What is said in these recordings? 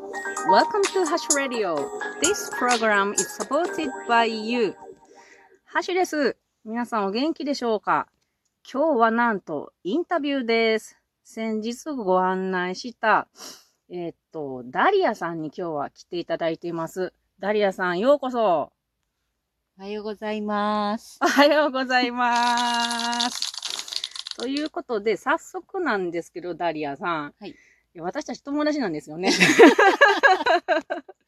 Welcome to Hash Radio. This program is supported by you. ハッシュです。皆さんお元気でしょうか？今日はなんとインタビューです。先日ご案内した、えーっと、ダリアさんに今日は来ていただいています。ダリアさん、ようこそ。おはようございます。おはようございます。ということで、早速なんですけど、ダリアさん。はいいや。私たち友達なんですよね。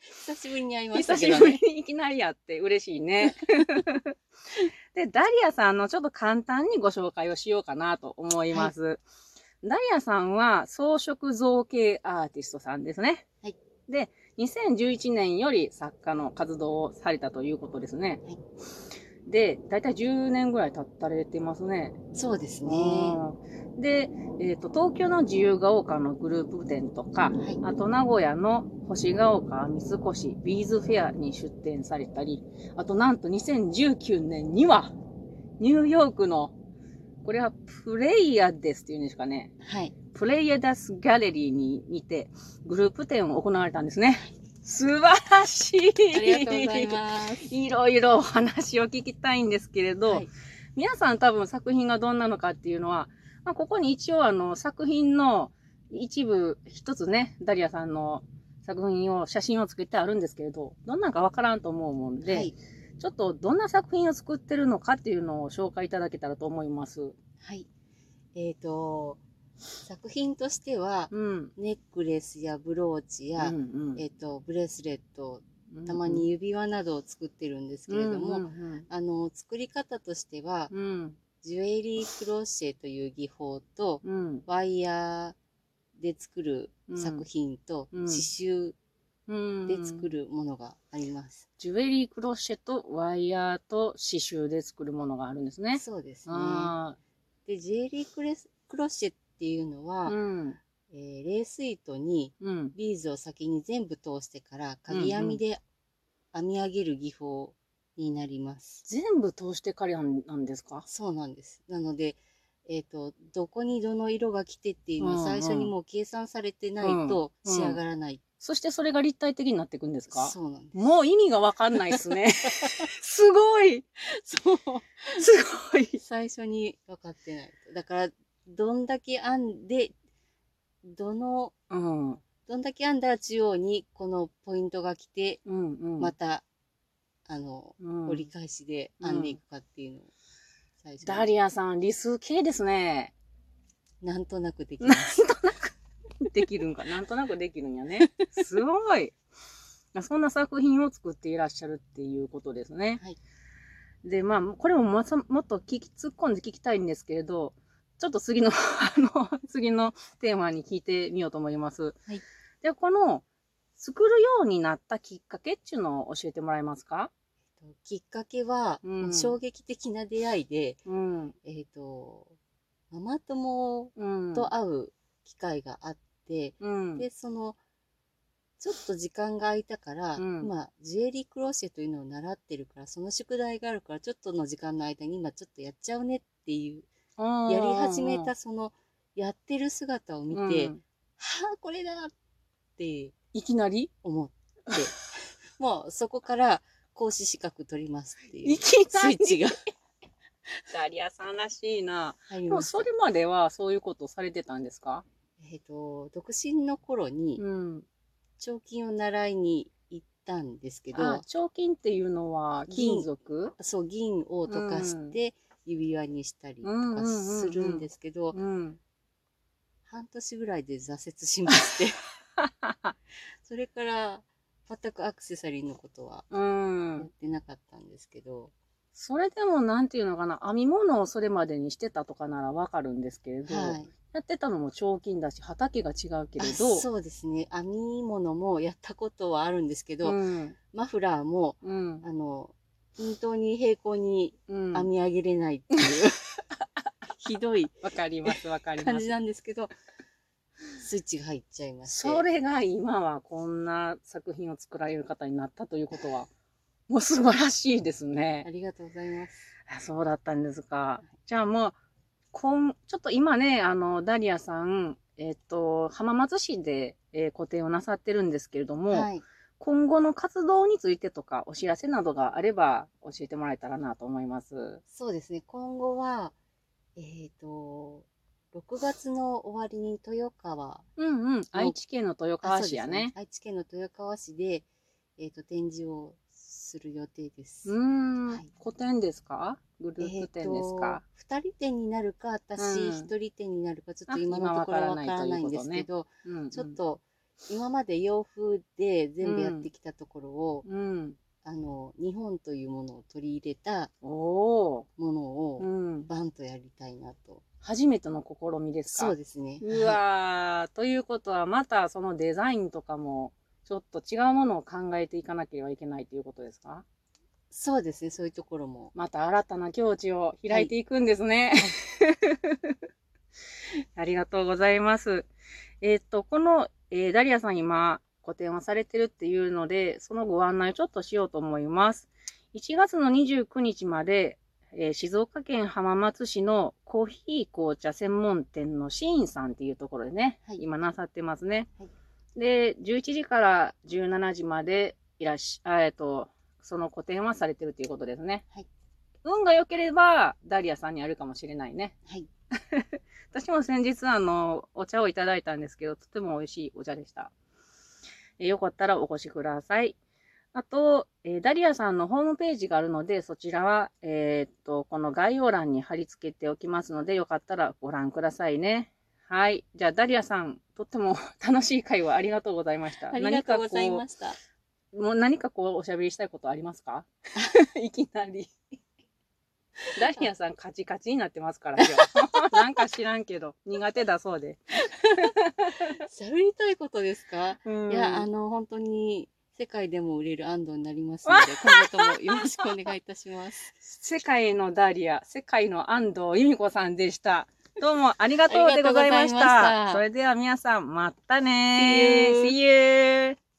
久しぶりに会いました久しぶけどね。りにいきなり会って嬉しいね。で、ダリアさんのちょっと簡単にご紹介をしようかなと思います。ダリアさんは装飾造形アーティストさんですね。はいで、2011年より作家の活動をされたということですね。はいで、だいたい10年ぐらい経たれてますね。そうですね。うんで、えっ、と、東京の自由が丘のグループ展とか、はい。あと名古屋の星が丘三越ビーズフェアに出展されたり、あとなんと2019年には、ニューヨークの、これはプレイヤーですっていうんですかね。はい。プレイヤーダスギャレリーに似て、グループ展を行われたんですね。素晴らしいありがとうございます。いろいろお話を聞きたいんですけれど、はい。皆さん多分作品がどんなのかっていうのは、まあ、ここに一応あの作品の一部一つね、ダリアさんの作品を、写真を作ってあるんですけれど、どんなんかわからんと思うもんで、はい。ちょっとどんな作品を作ってるのかっていうのを紹介いただけたらと思います。はい。えっ、と、作品としては、うん。ネックレスやブローチや、うんうん。えっ、と、ブレスレット、うんたまに指輪などを作ってるんですけれども、うんうんあの、作り方としては、うん。ジュエリークロッシェという技法と、うん。ワイヤーで作る作品と、うん。刺繍うんで作るものがあります。ジュエリークロッシェとワイヤーと刺繍で作るものがあるんですね。そうですね。あで、ジュエリークレスクロッシェっていうのは、あ、うん。えーレース糸にうん。ビーズを先に全部通してから、鍵編みで編み上げる技法になります。全部通してからなんですか？そうなんです。なので、えっ、と、どこにどの色が来てっていうのうんうんは最初にもう計算されてないとうん仕上がらない。そしてそれが立体的になっていくんですか？そうなんです。もう意味がわかんないですね。すごいそう。すごい最初に分かってないと。だから、どんだけ編んで、どの、うん。どんだけ編んだら中央にこのポイントが来て、うんうん。また、あの、うん折り返しで編んでいくかっていうのを、最初にダリアさん、理数系ですね。なんとなくできます。できるんか。なんとなくできるんやね。すごい。そんな作品を作っていらっしゃるっていうことですね。はい。で、まあ、これももっと聞き、突っ込んで聞きたいんですけれど、ちょっと次の、あの、次のテーマに聞いてみようと思います。はい。で、この、作るようになったきっかけっていうのを教えてもらえますか？きっかけは、うん衝撃的な出会いで、うん。えっ、と、ママ友うん。と会う機会があって、うん。で、その、ちょっと時間が空いたから、うん今、ジュエリークロッシェというのを習ってるから、その宿題があるから、ちょっとの時間の間に今ちょっとやっちゃうねっていう、ややり始めたその、やってる姿を見て、うん。はあ、これだっていきなり？思って、もうそこから講師資格取りますっていいうきスイッチが。ダリアさんらしいな。入りましたでもそ。れまではそういうことをされてたんですか？えっ、と、独身の頃に、うん。彫金を習いに行ったんですけど、あ、彫金っていうのは金銀属そう、銀を溶かして指輪にしたりとかうんうんうんうんするんですけど、うん。半年ぐらいで挫折しまして、それから全くアクセサリーのことはうやっん。てなかったんですけど、それでもなんていうのかな、編み物をそれまでにしてたとかならわかるんですけれど、はい。やってたのも彫金だし、畑が違うけあれど、そうですね。編み物もやったことはあるんですけど、うん。マフラーも、うん。あの、均等に平行にうん。編み上げれないっていう、ひどいわかります、わかります。感じなんですけど、スイッチが入っちゃいまして。それが今はこんな作品を作られる方になったということは、もう素晴らしいですあね。りがとうございます。あそうだったんですか。じゃあもう、こん、ちょっと今ね、あの、ダリアさん、えっと、浜松市でえー個展をなさってるんですけれども、はい。今後の活動についてとかお知らせなどがあれば教えてもらえたらなと思います。そうですね。今後は、えっ、と、6月の終わりに豊川、うんうん。愛知県の豊川市やね。愛知県の豊川市で、えっ、と、展示をする予定です。うーん、はい個展ですか？グループ展ですか、と、2人展になるか、私うん1人展になるか、ちょっあと今のところ今わからないんですけど、うんうんちょっと、今まで洋風で全部やってきたところを、うん。あの、日本というものを取り入れた。ものうを、ん。バンとやりたいなと。初めての試みですか？そうですね。うわー。ということは、またそのデザインとかも、ちょっと違うものを考えていかなければいけないということですか？そうですね、そういうところも。また新たな境地を開いていくんですね。ありがとうございます。えーっと、この、えーダリアさん今、個展をされてるっていうので、そのご案内をちょっとしようと思います。1月の29日まで、えー静岡県浜松市のコーヒー紅茶専門店のシーンさんっていうところでね、はい今なさってますね。はいで、11時から17時までいらっしゃ、あえっと、その個展はされてるということですね。はい運が良ければ、ダリアさんにあるかもしれないね。はい。私も先日、あの、お茶をいただいたんですけど、とても美味しいお茶でした。えーよかったらお越しください。あと、えーダリアさんのホームページがあるので、そちらは、えーっと、この概要欄に貼り付けておきますので、よかったらご覧くださいね。はい。じゃあ、ダリアさん、とっても 楽しい会話ありがとうございました。ありがとうございました。もう何かこう、おしゃべりしたいことありますか？いきなり。ダリアさんカチカチになってますから、今日。なんか知らんけど、苦手だそうで。喋りたいことですか、うんいや、あの、本当に、世界でも売れる安藤になりますので、今後ともよろしくお願いいたします。世界のダリア、世界の安藤由美子さんでした。どうもありがとうでございましたた。それでは皆さん、またね See you